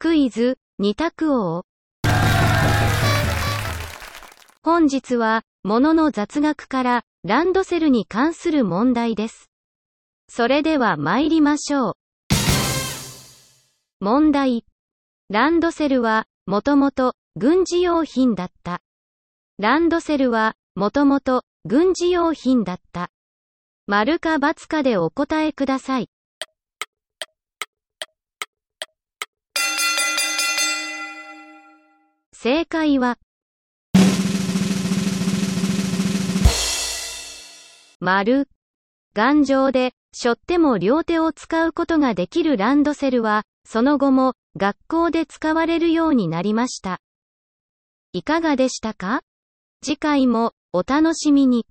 クイズ、二択王。本日は、物の雑学から、ランドセルに関する問題です。それでは参りましょう。問題。ランドセルは、もともと、軍事用品だった。ランドセルは、もともと、軍事用品だった。丸か×かでお答えください。正解は、丸。頑丈で、背負っても両手を使うことができるランドセルは、その後も、学校で使われるようになりました。いかがでしたか？次回も、お楽しみに。